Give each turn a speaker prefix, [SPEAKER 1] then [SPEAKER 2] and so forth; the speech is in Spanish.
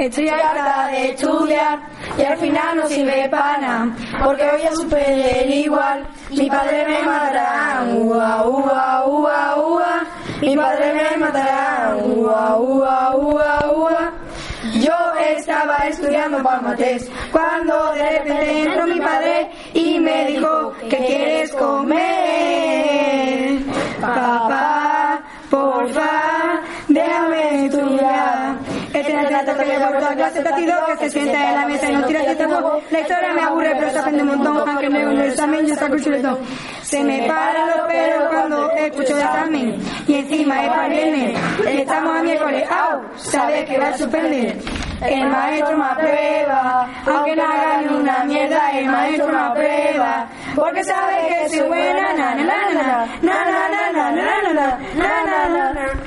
[SPEAKER 1] Estoy harta de estudiar y al final no sirve para nada, porque voy a superar igual. Mi padre me matará, ua, ua, ua, ua. Mi padre me matará, ua, ua, ua, ua. Yo estaba estudiando para cuando de repente entró mi padre y me dijo que quieres comer. Este el que la que se sienta en la mesa y no tira este. La historia me aburre, pero se aprende un montón, aunque me el examen yo saco chuletón. Se me paran los pelos cuando escucho el examen. Y encima es para el viernes. Estamos a miércoles. ¡Au! Sabe que va a suspender. El maestro me aprueba, aunque no haga ni una mierda, el maestro me aprueba, porque sabe que soy buena, na na na na na na na na na na na na na na